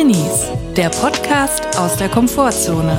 Drinnies, der Podcast aus der Komfortzone.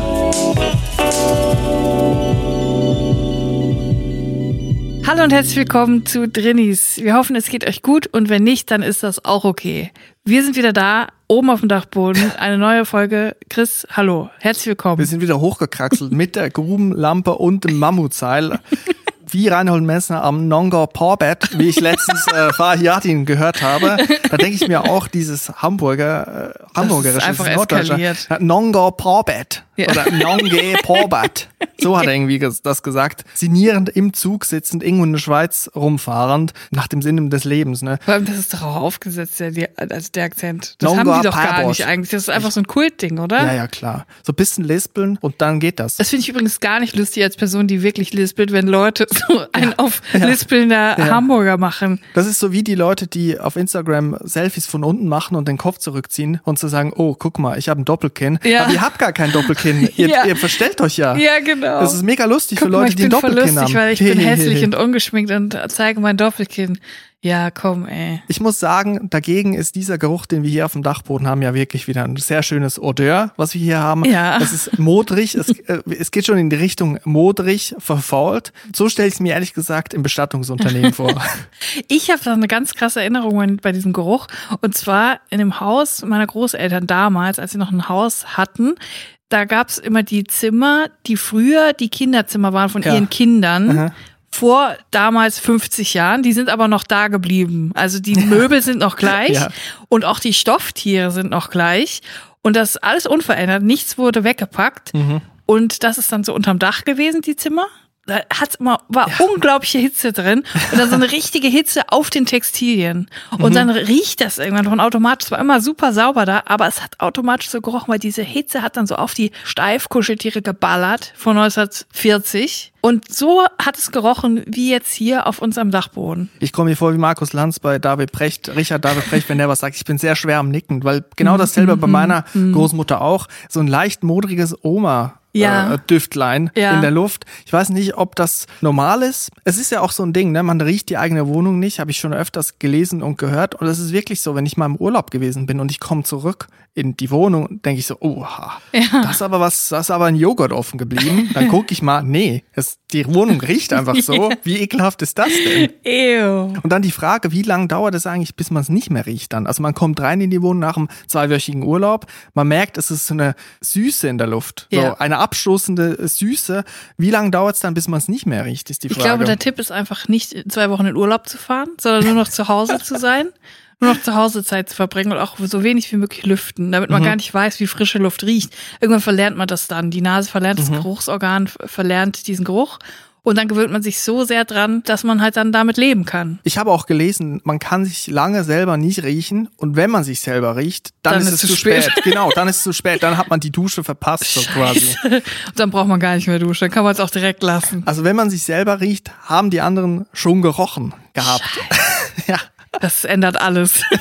Hallo und herzlich willkommen zu Drinnies. Wir hoffen, es geht euch gut und wenn nicht, dann ist das auch okay. Wir sind wieder da, oben auf dem Dachboden, eine neue Folge. Chris, hallo, herzlich willkommen. Wir sind wieder hochgekraxelt mit der Grubenlampe und dem Mammutseil. wie Reinhold Messner am Nonga Parbet, wie ich letztens äh, Fahiatin gehört habe. Da denke ich mir auch dieses Hamburger, äh, hamburgerische, einfach eskaliert. Nonga Parbet ja. oder Nonge Parbet. So hat er irgendwie das gesagt. Sinnierend im Zug sitzend, irgendwo in der Schweiz rumfahrend, nach dem Sinne des Lebens. Ne? Vor allem, das ist doch auch aufgesetzt, der, also der Akzent. Das Nonga haben die doch gar nicht eigentlich. Das ist einfach so ein Kultding, oder? Ja, ja, klar. So ein bisschen lispeln und dann geht das. Das finde ich übrigens gar nicht lustig als Person, die wirklich lispelt, wenn Leute so einen ja. auf ja. lispelnder ja. Hamburger machen. Das ist so wie die Leute, die auf Instagram Selfies von unten machen und den Kopf zurückziehen und zu sagen, oh, guck mal, ich habe ein Doppelkinn. Ja. Aber ihr habt gar kein Doppelkinn. Ihr, ihr verstellt euch ja. Ja, genau. Das ist mega lustig guck für Leute, mal, die ein Doppelkinn lustig, haben. Weil ich bin hässlich und ungeschminkt und zeige mein Doppelkinn. Ja, komm, ey. Ich muss sagen, dagegen ist dieser Geruch, den wir hier auf dem Dachboden haben, ja wirklich wieder ein sehr schönes Odeur, was wir hier haben. Ja. Es ist modrig, es, äh, es geht schon in die Richtung modrig, verfault. So stelle ich es mir ehrlich gesagt im Bestattungsunternehmen vor. Ich habe da eine ganz krasse Erinnerung bei diesem Geruch. Und zwar in dem Haus meiner Großeltern damals, als sie noch ein Haus hatten, da gab's immer die Zimmer, die früher die Kinderzimmer waren von ja. ihren Kindern. Aha vor damals 50 Jahren, die sind aber noch da geblieben. Also die Möbel sind noch gleich ja. und auch die Stofftiere sind noch gleich. Und das ist alles unverändert, nichts wurde weggepackt. Mhm. Und das ist dann so unterm Dach gewesen, die Zimmer da hat's immer, war ja. unglaubliche Hitze drin und dann so eine richtige Hitze auf den Textilien. Und mhm. dann riecht das irgendwann von automatisch. Es war immer super sauber da, aber es hat automatisch so gerochen, weil diese Hitze hat dann so auf die Steifkuscheltiere geballert von 1940. Und so hat es gerochen, wie jetzt hier auf unserem Dachboden. Ich komme mir vor wie Markus Lanz bei David Precht, Richard David Precht, wenn der was sagt. Ich bin sehr schwer am Nicken, weil genau mhm. dasselbe bei mhm. meiner mhm. Großmutter auch. So ein leicht modriges Oma ja. äh, Düftlein ja. in der Luft. Ich weiß nicht, ob das normal ist. Es ist ja auch so ein Ding, ne? Man riecht die eigene Wohnung nicht, habe ich schon öfters gelesen und gehört. Und es ist wirklich so, wenn ich mal im Urlaub gewesen bin und ich komme zurück in die Wohnung, denke ich so, oha, ja. das ist aber was, das ist aber ein Joghurt offen geblieben. Dann gucke ich mal, nee, es, die Wohnung riecht einfach so. Wie ekelhaft ist das denn? Ew. Und dann die Frage, wie lange dauert es eigentlich, bis man es nicht mehr riecht dann? Also man kommt rein in die Wohnung nach einem zweiwöchigen Urlaub, man merkt, es ist so eine Süße in der Luft, so ja. eine abstoßende Süße. Wie lange dauert es dann, bis man es nicht mehr riecht, ist die Frage. Ich glaube, der Tipp ist einfach nicht zwei Wochen in Urlaub zu fahren, sondern nur noch zu Hause zu sein nur noch zu Hause Zeit zu verbringen und auch so wenig wie möglich lüften, damit man mhm. gar nicht weiß, wie frische Luft riecht. Irgendwann verlernt man das dann. Die Nase verlernt mhm. das Geruchsorgan, verlernt diesen Geruch. Und dann gewöhnt man sich so sehr dran, dass man halt dann damit leben kann. Ich habe auch gelesen, man kann sich lange selber nicht riechen und wenn man sich selber riecht, dann, dann ist, es zu spät. spät. genau, dann ist es zu spät. Dann hat man die Dusche verpasst so quasi. Und dann braucht man gar nicht mehr duschen, dann kann man es auch direkt lassen. Also wenn man sich selber riecht, haben die anderen schon gerochen gehabt. ja. Das ändert alles.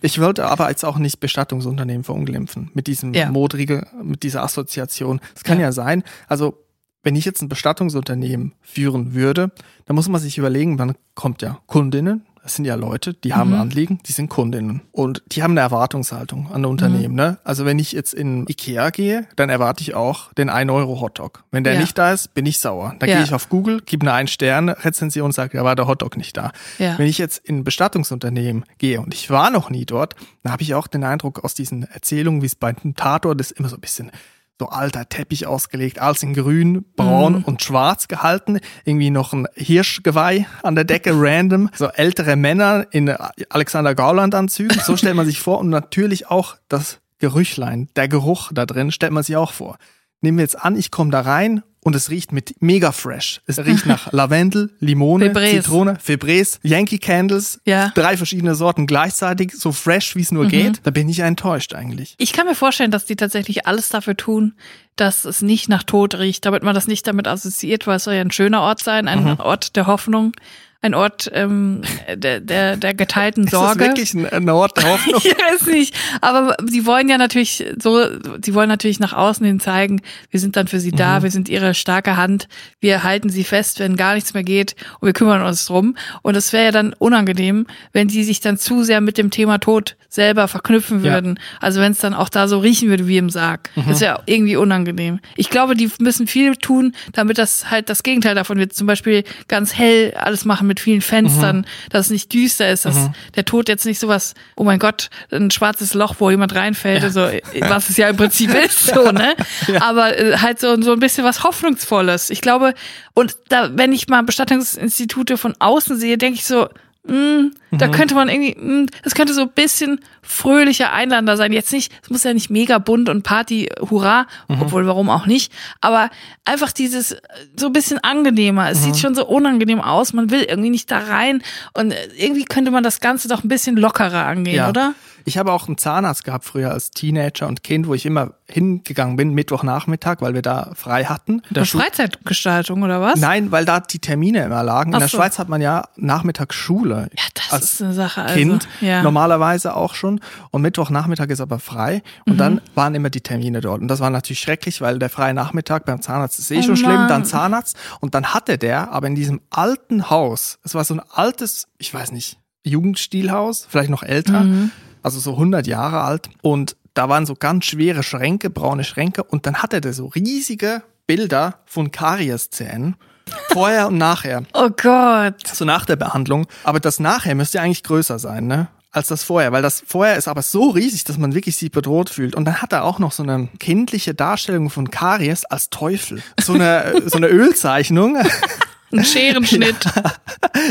Ich wollte aber jetzt auch nicht Bestattungsunternehmen verunglimpfen mit diesem ja. modrige, mit dieser Assoziation. Es kann ja. ja sein, also wenn ich jetzt ein Bestattungsunternehmen führen würde, dann muss man sich überlegen, man kommt ja Kundinnen, das sind ja Leute, die haben mhm. Anliegen, die sind Kundinnen. Und die haben eine Erwartungshaltung an Unternehmen. Mhm. Ne? Also wenn ich jetzt in Ikea gehe, dann erwarte ich auch den 1-Euro-Hotdog. Wenn der ja. nicht da ist, bin ich sauer. Dann ja. gehe ich auf Google, gebe eine Ein-Stern-Rezension und sage, da war der Hotdog nicht da. Ja. Wenn ich jetzt in ein Bestattungsunternehmen gehe und ich war noch nie dort, dann habe ich auch den Eindruck aus diesen Erzählungen, wie es bei einem Tatort ist, immer so ein bisschen so alter Teppich ausgelegt, alles in grün, braun mhm. und schwarz gehalten. Irgendwie noch ein Hirschgeweih an der Decke, random. So ältere Männer in Alexander Gauland Anzügen. So stellt man sich vor. Und natürlich auch das Gerüchlein, der Geruch da drin, stellt man sich auch vor. Nehmen wir jetzt an, ich komme da rein und es riecht mit mega fresh. Es riecht nach Lavendel, Limone, Febreze. Zitrone, Febreze, Yankee Candles, ja. drei verschiedene Sorten gleichzeitig, so fresh wie es nur mhm. geht. Da bin ich enttäuscht eigentlich. Ich kann mir vorstellen, dass die tatsächlich alles dafür tun, dass es nicht nach Tod riecht, damit man das nicht damit assoziiert, weil es soll ja ein schöner Ort sein, ein mhm. Ort der Hoffnung ein Ort ähm, der, der, der geteilten Sorge. Ist das wirklich ein Ort der Hoffnung? ich weiß nicht. Aber sie wollen ja natürlich so, sie wollen natürlich nach außen hin zeigen, wir sind dann für sie da, mhm. wir sind ihre starke Hand, wir halten sie fest, wenn gar nichts mehr geht und wir kümmern uns drum. Und es wäre ja dann unangenehm, wenn sie sich dann zu sehr mit dem Thema Tod selber verknüpfen würden. Ja. Also wenn es dann auch da so riechen würde wie im Sarg. Mhm. Das wäre irgendwie unangenehm. Ich glaube, die müssen viel tun, damit das halt das Gegenteil davon wird. Zum Beispiel ganz hell alles machen mit vielen Fenstern, mhm. dass es nicht düster ist, dass mhm. der Tod jetzt nicht sowas, oh mein Gott, ein schwarzes Loch, wo jemand reinfällt, ja. so, was es ja im Prinzip ist, so, ne? Ja. Aber äh, halt so, so ein bisschen was Hoffnungsvolles. Ich glaube, und da, wenn ich mal Bestattungsinstitute von außen sehe, denke ich so, Mm, da mhm. könnte man irgendwie, mm, das könnte so ein bisschen fröhlicher Einlander sein. Jetzt nicht, es muss ja nicht mega bunt und Party, hurra, mhm. obwohl warum auch nicht. Aber einfach dieses so ein bisschen angenehmer. Es mhm. sieht schon so unangenehm aus. Man will irgendwie nicht da rein. Und irgendwie könnte man das Ganze doch ein bisschen lockerer angehen, ja. oder? Ich habe auch einen Zahnarzt gehabt früher als Teenager und Kind, wo ich immer hingegangen bin, Mittwochnachmittag, weil wir da frei hatten. Eine Freizeitgestaltung oder was? Nein, weil da die Termine immer lagen. In der so. Schweiz hat man ja Nachmittagsschule. Ja, das als ist eine Sache. Also. Kind ja. normalerweise auch schon. Und Mittwochnachmittag ist aber frei. Und mhm. dann waren immer die Termine dort. Und das war natürlich schrecklich, weil der freie Nachmittag beim Zahnarzt ist eh oh schon schlimm. Dann Zahnarzt. Und dann hatte der aber in diesem alten Haus, es war so ein altes, ich weiß nicht, Jugendstilhaus, vielleicht noch älter. Mhm also so 100 Jahre alt. Und da waren so ganz schwere Schränke, braune Schränke. Und dann hatte der so riesige Bilder von Karieszähnen. Vorher und nachher. Oh Gott. So nach der Behandlung. Aber das nachher müsste ja eigentlich größer sein, ne? Als das vorher, weil das vorher ist aber so riesig, dass man wirklich sich bedroht fühlt. Und dann hat er auch noch so eine kindliche Darstellung von Karies als Teufel. So eine, so eine Ölzeichnung. Ein Scherenschnitt.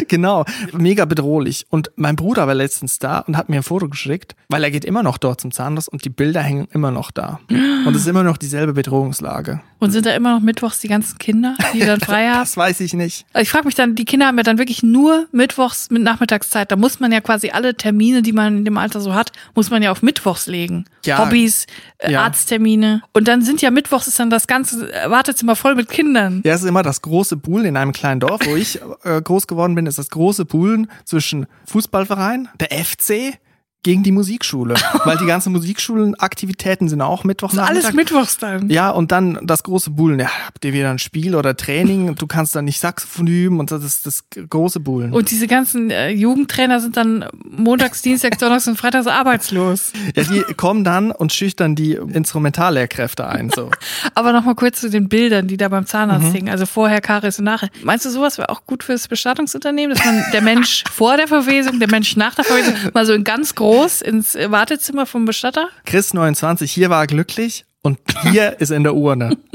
Genau, mega bedrohlich. Und mein Bruder war letztens da und hat mir ein Foto geschickt, weil er geht immer noch dort zum Zahnarzt und die Bilder hängen immer noch da. Und es ist immer noch dieselbe Bedrohungslage. Und sind da immer noch mittwochs die ganzen Kinder, die dann frei haben? das weiß ich nicht. Also ich frage mich dann, die Kinder haben ja dann wirklich nur mittwochs mit Nachmittagszeit. Da muss man ja quasi alle Termine, die man in dem Alter so hat, muss man ja auf mittwochs legen. Ja, Hobbys, äh, ja. Arzttermine. Und dann sind ja mittwochs ist dann das ganze Wartezimmer voll mit Kindern. Ja, es ist immer das große Buhl in einem kleinen Dorf, wo ich äh, groß geworden bin, ist das große Poolen zwischen Fußballverein, der FC, gegen die Musikschule, weil die ganzen Musikschulenaktivitäten sind auch mittwochs. Alles mittwochs dann. Ja, und dann das große Bullen. Ja, habt ihr wieder ein Spiel oder Training? Du kannst dann nicht Saxophon üben und das ist das große Bullen. Und diese ganzen äh, Jugendtrainer sind dann montags, dienstags, donnerstags und freitags arbeitslos. Ja, die kommen dann und schüchtern die Instrumentallehrkräfte ein. So. Aber nochmal kurz zu den Bildern, die da beim Zahnarzt mhm. hingen. Also vorher, Karies und nachher. Meinst du, sowas wäre auch gut fürs Bestattungsunternehmen, dass man der Mensch vor der Verwesung, der Mensch nach der Verwesung mal so in ganz groß groß ins Wartezimmer vom Bestatter? Chris 29, hier war er glücklich und hier ist in der Urne.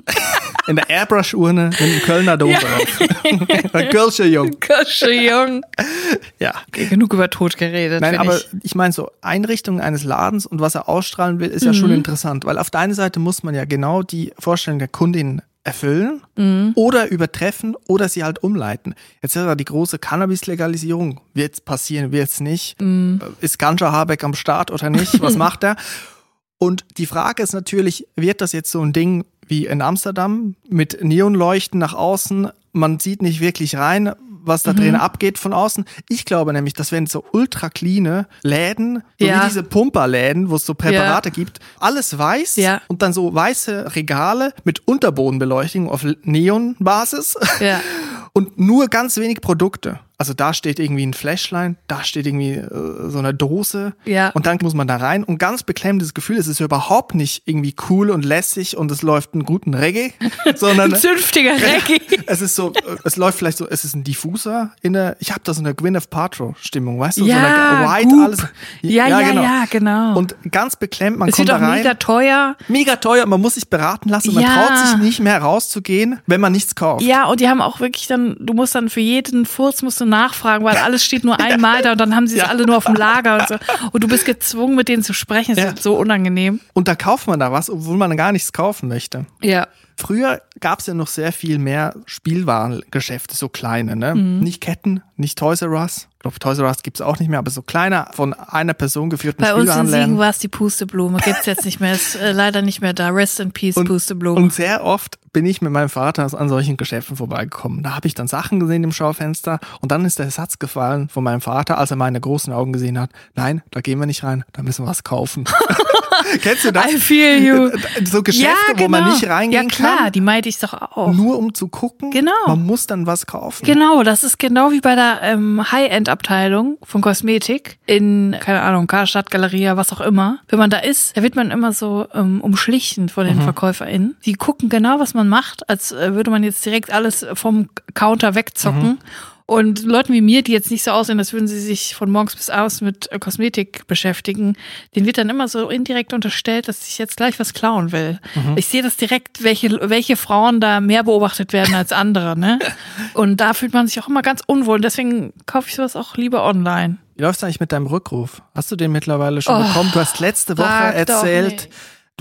In der Airbrush-Urne mit dem Kölner Dom ja. drauf. Kölsche Jung. Kölsche Jung. Ja. Okay, genug über Tod geredet. Nein, aber ich, ich meine, so Einrichtung eines Ladens und was er ausstrahlen will, ist ja mhm. schon interessant, weil auf der einen Seite muss man ja genau die Vorstellung der Kundin erfüllen mhm. oder übertreffen oder sie halt umleiten. Jetzt ist ja die große Cannabis-Legalisierung. Wird es passieren, wird es nicht? Mhm. Ist Ganja Habeck am Start oder nicht? Was macht er? Und die Frage ist natürlich, wird das jetzt so ein Ding wie in Amsterdam mit Neonleuchten nach außen? Man sieht nicht wirklich rein was da mhm. drin abgeht von außen. Ich glaube nämlich, das wären so ultra cleane Läden, so ja. wie diese Pumperläden, wo es so Präparate ja. gibt. Alles weiß ja. und dann so weiße Regale mit Unterbodenbeleuchtung auf Neonbasis. Ja. und nur ganz wenig Produkte. Also da steht irgendwie ein Flashline, da steht irgendwie äh, so eine Dose ja. und dann muss man da rein und ganz beklemmendes Gefühl, es ist überhaupt nicht irgendwie cool und lässig und es läuft einen guten Reggae, sondern ein zünftiger Reggae. es ist so, äh, es läuft vielleicht so, es ist ein Diffuser in der, ich habe da so eine Gwyneth Paltrow Stimmung, weißt du, ja, so eine White Goop. alles. Ja, ja, ja, genau. ja, genau. Und ganz beklemmt, man es kommt da rein. mega teuer. Mega teuer, man muss sich beraten lassen, man traut sich nicht mehr rauszugehen, wenn man nichts kauft. Ja, und die haben auch wirklich dann, du musst dann für jeden Furz musst du nachfragen, weil alles steht nur einmal da und dann haben sie es ja. alle nur auf dem Lager und so. Und du bist gezwungen, mit denen zu sprechen. Das ja. ist so unangenehm. Und da kauft man da was, obwohl man gar nichts kaufen möchte. Ja. Früher gab es ja noch sehr viel mehr Spielwarengeschäfte, so kleine, ne? Mhm. Nicht Ketten, nicht Toys R Us. Ich glaube, Toys R Us gibt es auch nicht mehr, aber so kleiner, von einer Person geführten Bei uns in Siegen war es die Pusteblume, gibt es jetzt nicht mehr, ist äh, leider nicht mehr da. Rest in Peace, und, Pusteblume. Und sehr oft bin ich mit meinem Vater an solchen Geschäften vorbeigekommen. Da habe ich dann Sachen gesehen im Schaufenster und dann ist der Satz gefallen von meinem Vater, als er meine großen Augen gesehen hat, nein, da gehen wir nicht rein, da müssen wir was kaufen. Kennst du das? I feel you. So Geschäfte, ja, genau. wo man genau. nicht reingehen ja, Ja, die meide ich doch auch. Nur um zu gucken. Genau. Man muss dann was kaufen. Genau, das ist genau wie bei der ähm, High-End-Abteilung von Kosmetik in, keine Ahnung, Karstadt, Galeria, was auch immer. Wenn man da ist, da wird man immer so ähm, umschlichen von den mhm. VerkäuferInnen. Die gucken genau, was man macht, als äh, würde man jetzt direkt alles vom Counter wegzocken. Mhm. Und Leuten wie mir, die jetzt nicht so aussehen, als würden sie sich von morgens bis abends mit äh, Kosmetik beschäftigen, denen wird dann immer so indirekt unterstellt, dass ich jetzt gleich was klauen will. Mhm. Ich sehe das direkt, welche, welche Frauen da mehr beobachtet werden als andere, ne? Und da fühlt man sich auch immer ganz unwohl. Und deswegen kaufe ich sowas auch lieber online. Wie läuft es eigentlich mit deinem Rückruf? Hast du den mittlerweile schon oh, bekommen? Du hast letzte Woche erzählt,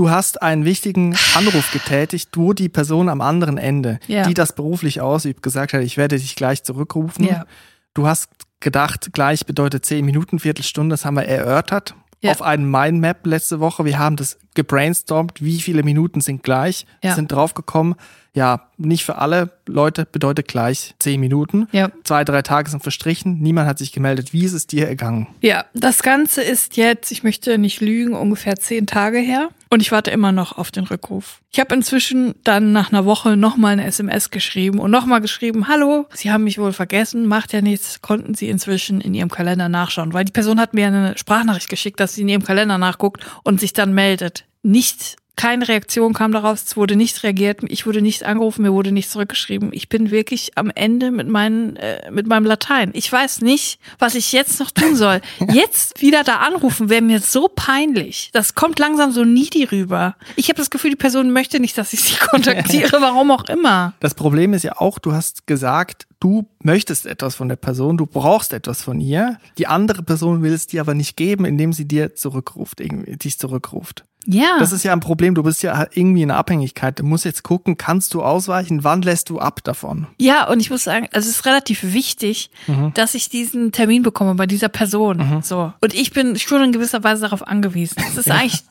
du hast einen wichtigen Anruf getätigt, wo die Person am anderen Ende, ja. die das beruflich ausübt, gesagt hat, ich werde dich gleich zurückrufen. Ja. Du hast gedacht, gleich bedeutet zehn Minuten, Viertelstunde, das haben wir erörtert. Ja. Auf einem Mindmap letzte Woche. Wir haben das gebrainstormt, wie viele Minuten sind gleich, sind draufgekommen, ja, nicht für alle Leute bedeutet gleich zehn Minuten. Ja. Zwei, drei Tage sind verstrichen. Niemand hat sich gemeldet. Wie ist es dir ergangen? Ja, das Ganze ist jetzt, ich möchte nicht lügen, ungefähr zehn Tage her. Und ich warte immer noch auf den Rückruf. Ich habe inzwischen dann nach einer Woche nochmal eine SMS geschrieben und nochmal geschrieben, hallo, Sie haben mich wohl vergessen, macht ja nichts, konnten Sie inzwischen in Ihrem Kalender nachschauen. Weil die Person hat mir eine Sprachnachricht geschickt, dass sie in ihrem Kalender nachguckt und sich dann meldet. Nicht keine Reaktion kam daraus, es wurde nicht reagiert, ich wurde nicht angerufen, mir wurde nichts zurückgeschrieben. Ich bin wirklich am Ende mit, meinen, äh, mit meinem Latein. Ich weiß nicht, was ich jetzt noch tun soll. Jetzt wieder da anrufen wäre mir so peinlich. Das kommt langsam so needy rüber. Ich habe das Gefühl, die Person möchte nicht, dass ich sie kontaktiere, warum auch immer. Das Problem ist ja auch, du hast gesagt, du möchtest etwas von der Person, du brauchst etwas von ihr. Die andere Person will es dir aber nicht geben, indem sie dir zurückruft, irgendwie, dich zurückruft. Ja. Das ist ja ein Problem. Du bist ja irgendwie in Abhängigkeit. Du musst jetzt gucken, kannst du ausweichen? Wann lässt du ab davon? Ja, und ich muss sagen, also es ist relativ wichtig, mhm. dass ich diesen Termin bekomme bei dieser Person. Mhm. So. Und ich bin schon in gewisser Weise darauf angewiesen. Es ist ja. eigentlich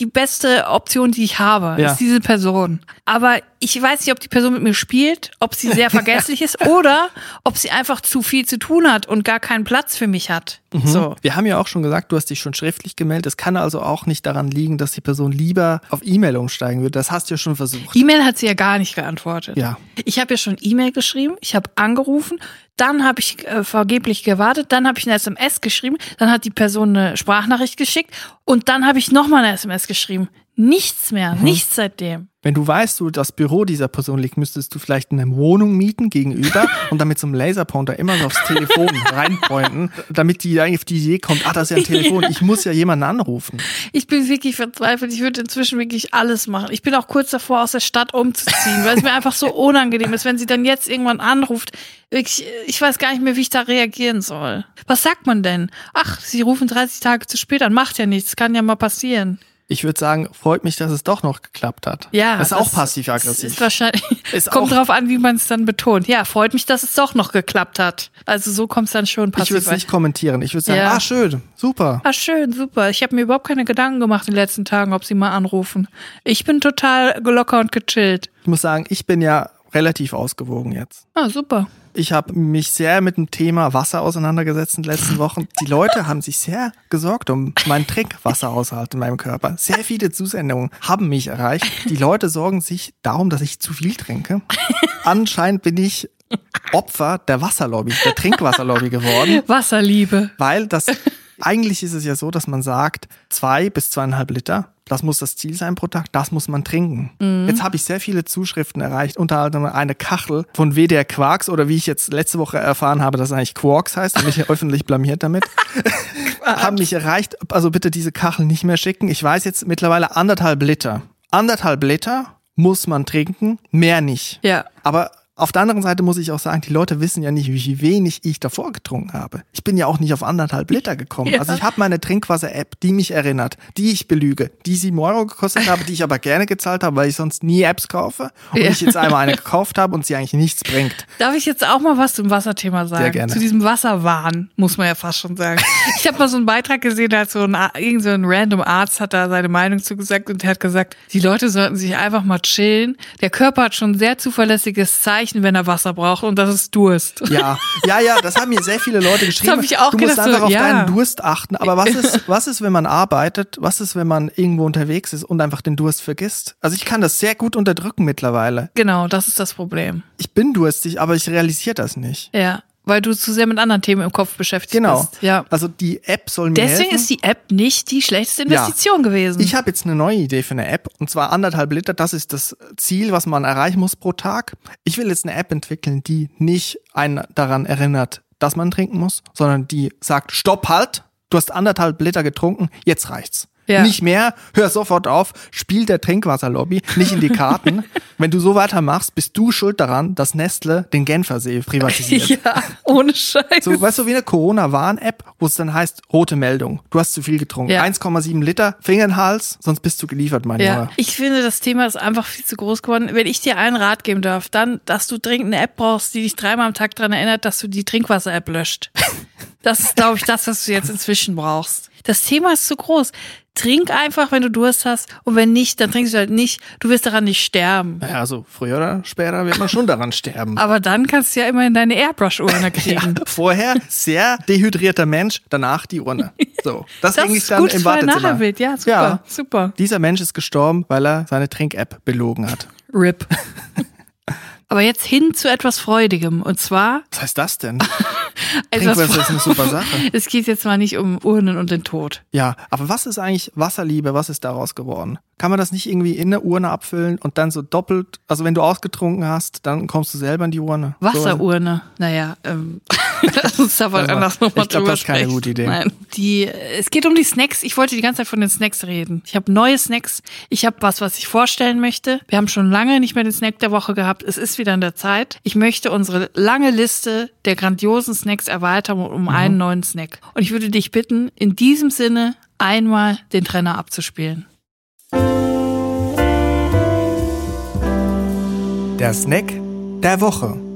die beste Option, die ich habe, ja. ist diese Person. Aber ich weiß nicht, ob die Person mit mir spielt, ob sie sehr vergesslich ist oder ob sie einfach zu viel zu tun hat und gar keinen Platz für mich hat. Mhm. So. Wir haben ja auch schon gesagt, du hast dich schon schriftlich gemeldet. Es kann also auch nicht daran liegen, dass die Person lieber auf E-Mail umsteigen würde. Das hast du ja schon versucht. E-Mail hat sie ja gar nicht geantwortet. Ja. Ich habe ja schon E-Mail geschrieben, ich habe angerufen, dann habe ich äh, vergeblich gewartet, dann habe ich eine SMS geschrieben, dann hat die Person eine Sprachnachricht geschickt und dann habe ich nochmal eine SMS geschrieben. Nichts mehr, mhm. nichts seitdem. Wenn du weißt, wo das Büro dieser Person liegt, müsstest du vielleicht eine Wohnung mieten gegenüber und damit so einem Laserpointer immer so aufs Telefon reinpointen, damit die eigentlich auf die Idee kommt, ah, das ist ja ein Telefon, ich muss ja jemanden anrufen. Ich bin wirklich verzweifelt, ich würde inzwischen wirklich alles machen. Ich bin auch kurz davor, aus der Stadt umzuziehen, weil es mir einfach so unangenehm ist, wenn sie dann jetzt irgendwann anruft. Wirklich, ich weiß gar nicht mehr, wie ich da reagieren soll. Was sagt man denn? Ach, sie rufen 30 Tage zu spät an, macht ja nichts, kann ja mal passieren ich würde sagen, freut mich, dass es doch noch geklappt hat. Ja. Das ist auch passiv-aggressiv. Ist wahrscheinlich. Ist kommt drauf an, wie man es dann betont. Ja, freut mich, dass es doch noch geklappt hat. Also so kommt es dann schon passiv. Ich würde es nicht kommentieren. Ich würde sagen, ja. ah, schön, super. Ah, schön, super. Ich habe mir überhaupt keine Gedanken gemacht in den letzten Tagen, ob sie mal anrufen. Ich bin total gelocker und gechillt. Ich muss sagen, ich bin ja relativ ausgewogen jetzt. Ah, super. Ich habe mich sehr mit dem Thema Wasser auseinandergesetzt in den letzten Wochen. Die Leute haben sich sehr gesorgt um meinen Trinkwasseraushalten in meinem Körper. Sehr viele Zusendungen haben mich erreicht. Die Leute sorgen sich darum, dass ich zu viel trinke. Anscheinend bin ich Opfer der Wasserlobby, der Trinkwasserlobby geworden. Wasserliebe. Weil das eigentlich ist es ja so, dass man sagt, zwei bis zweieinhalb Liter das muss das Ziel sein pro Tag, das muss man trinken. Mhm. Jetzt habe ich sehr viele Zuschriften erreicht, unter anderem eine Kachel von WDR Quarks oder wie ich jetzt letzte Woche erfahren habe, dass es eigentlich Quarks heißt und mich öffentlich blamiert damit. haben mich erreicht, also bitte diese Kachel nicht mehr schicken. Ich weiß jetzt mittlerweile anderthalb Liter. Anderthalb Liter muss man trinken, mehr nicht. Ja. Aber auf der anderen Seite muss ich auch sagen, die Leute wissen ja nicht, wie wenig ich davor getrunken habe. Ich bin ja auch nicht auf anderthalb Liter gekommen. Ja. Also ich habe meine Trinkwasser-App, die mich erinnert, die ich belüge, die sieben Euro gekostet habe, die ich aber gerne gezahlt habe, weil ich sonst nie Apps kaufe und ja. ich jetzt einmal eine gekauft habe und sie eigentlich nichts bringt. Darf ich jetzt auch mal was zum Wasserthema sagen? Sehr gerne. Zu diesem Wasserwahn, muss man ja fast schon sagen. Ich habe mal so einen Beitrag gesehen, da hat so ein, irgend so ein random Arzt hat da seine Meinung zugesagt und der hat gesagt, die Leute sollten sich einfach mal chillen. Der Körper hat schon sehr zuverlässiges Zeichen Zeichen, wenn er Wasser braucht und das ist Durst. Ja, ja, ja, das haben mir sehr viele Leute geschrieben. Das habe ich auch du musst gedacht, einfach so, auf ja. deinen Durst achten. Aber was ist, was ist, wenn man arbeitet? Was ist, wenn man irgendwo unterwegs ist und einfach den Durst vergisst? Also ich kann das sehr gut unterdrücken mittlerweile. Genau, das ist das Problem. Ich bin durstig, aber ich realisiere das nicht. Ja. Weil du zu sehr mit anderen Themen im Kopf beschäftigt genau. bist. Genau. Ja. Also die App soll mir Deswegen helfen. ist die App nicht die schlechteste Investition ja. gewesen. Ich habe jetzt eine neue Idee für eine App und zwar anderthalb Liter. Das ist das Ziel, was man erreichen muss pro Tag. Ich will jetzt eine App entwickeln, die nicht einen daran erinnert, dass man trinken muss, sondern die sagt, stopp halt, du hast anderthalb Liter getrunken, jetzt reicht's. Ja. Nicht mehr, hör sofort auf, spiel der Trinkwasserlobby nicht in die Karten. Wenn du so weitermachst, bist du schuld daran, dass Nestle den Genfersee privatisiert. ja, ohne Scheiß. So, weißt du, wie eine Corona-Warn-App, wo es dann heißt, rote Meldung, du hast zu viel getrunken. Ja. 1,7 Liter, Finger in den Hals, sonst bist du geliefert, mein ja. Junge. Ich finde, das Thema ist einfach viel zu groß geworden. Wenn ich dir einen Rat geben darf, dann, dass du dringend eine App brauchst, die dich dreimal am Tag daran erinnert, dass du die Trinkwasser-App löscht. Das ist, glaube ich, das, was du jetzt inzwischen brauchst. Das Thema ist zu groß. Trink einfach, wenn du Durst hast. Und wenn nicht, dann trinkst du halt nicht. Du wirst daran nicht sterben. Ja, also früher oder später wird man schon daran sterben. Aber dann kannst du ja immerhin deine Airbrush-Urne kriegen. ja, vorher sehr dehydrierter Mensch, danach die Urne. So, das, das hänge ich dann im Wartezimmer. Nachherbild. Ja, super, ja. super. Dieser Mensch ist gestorben, weil er seine Trink-App belogen hat. RIP. Aber jetzt hin zu etwas Freudigem. Und zwar. Was heißt das denn? also Trinkwasser ist eine super Sache. Es geht jetzt mal nicht um Urnen und den Tod. Ja, aber was ist eigentlich Wasserliebe? Was ist daraus geworden? Kann man das nicht irgendwie in eine Urne abfüllen und dann so doppelt, also wenn du ausgetrunken hast, dann kommst du selber in die Urne? Wasserurne. So. Naja, ähm, lass uns da mal anders nochmal Ich glaube, das ist keine gute Idee. Nein. Die, es geht um die Snacks. Ich wollte die ganze Zeit von den Snacks reden. Ich habe neue Snacks. Ich habe was, was ich vorstellen möchte. Wir haben schon lange nicht mehr den Snack der Woche gehabt. Es ist wieder in der Zeit. Ich möchte unsere lange Liste der grandiosen Snacks erweitern um mhm. einen neuen Snack. Und ich würde dich bitten, in diesem Sinne einmal den Trenner abzuspielen. Der Snack der Woche.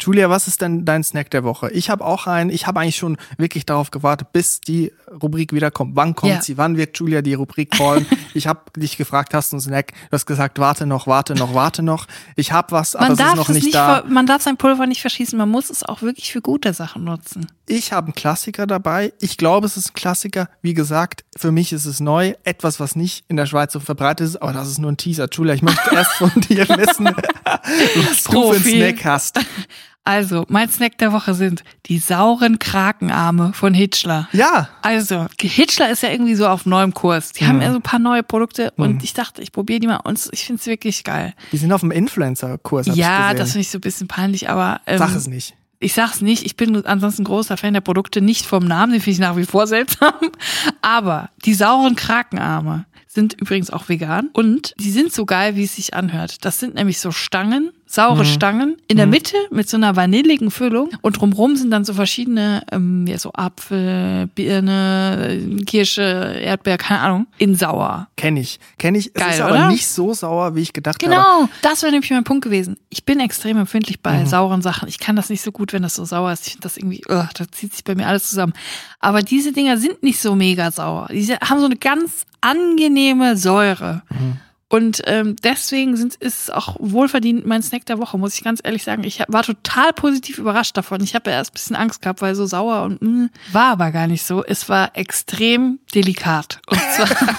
Julia, was ist denn dein Snack der Woche? Ich habe auch einen. Ich habe eigentlich schon wirklich darauf gewartet, bis die Rubrik wiederkommt. Wann kommt ja. sie? Wann wird Julia die Rubrik callen? ich habe dich gefragt, hast du einen Snack? Du hast gesagt, warte noch, warte noch, warte noch. Ich habe was, aber man es ist noch nicht, nicht da. man darf sein Pulver nicht verschießen. Man muss es auch wirklich für gute Sachen nutzen. Ich habe einen Klassiker dabei. Ich glaube, es ist ein Klassiker. Wie gesagt, für mich ist es neu. Etwas, was nicht in der Schweiz so verbreitet ist. Aber das ist nur ein Teaser. Julia, ich möchte erst von dir wissen, was du für einen Snack hast. Also, mein Snack der Woche sind die sauren Krakenarme von Hitchler. Ja. Also, Hitchler ist ja irgendwie so auf neuem Kurs. Die mhm. haben ja so ein paar neue Produkte mhm. und ich dachte, ich probiere die mal und ich finde es wirklich geil. Die sind auf dem Influencer-Kurs. Ja, das finde ich so ein bisschen peinlich, aber. Ähm, Sag es nicht. Ich sag's nicht, ich bin ansonsten großer Fan der Produkte, nicht vom Namen, den finde ich nach wie vor seltsam. Aber die sauren Krakenarme sind übrigens auch vegan und die sind so geil, wie es sich anhört. Das sind nämlich so Stangen, saure mhm. Stangen in der mhm. Mitte mit so einer vanilligen Füllung und drumherum sind dann so verschiedene, ähm, ja, so Apfel, Birne, Kirsche, Erdbeer, keine Ahnung, in sauer. Kenn ich, kenn ich. Geil, es ist aber oder? nicht so sauer, wie ich gedacht genau, habe. Genau, das wäre nämlich mein Punkt gewesen. Ich bin extrem empfindlich bei mhm. sauren Sachen. Ich kann das nicht so gut, wenn das so sauer ist. Ich finde das irgendwie, uh, da zieht sich bei mir alles zusammen. Aber diese Dinger sind nicht so mega sauer. Die haben so eine ganz angenehme Säure. Mhm. Und ähm, deswegen sind, ist es auch wohlverdient mein Snack der Woche, muss ich ganz ehrlich sagen. Ich war total positiv überrascht davon. Ich habe ja erst ein bisschen Angst gehabt, weil so sauer und mh, mm, war aber gar nicht so. Es war extrem delikat. Und zwar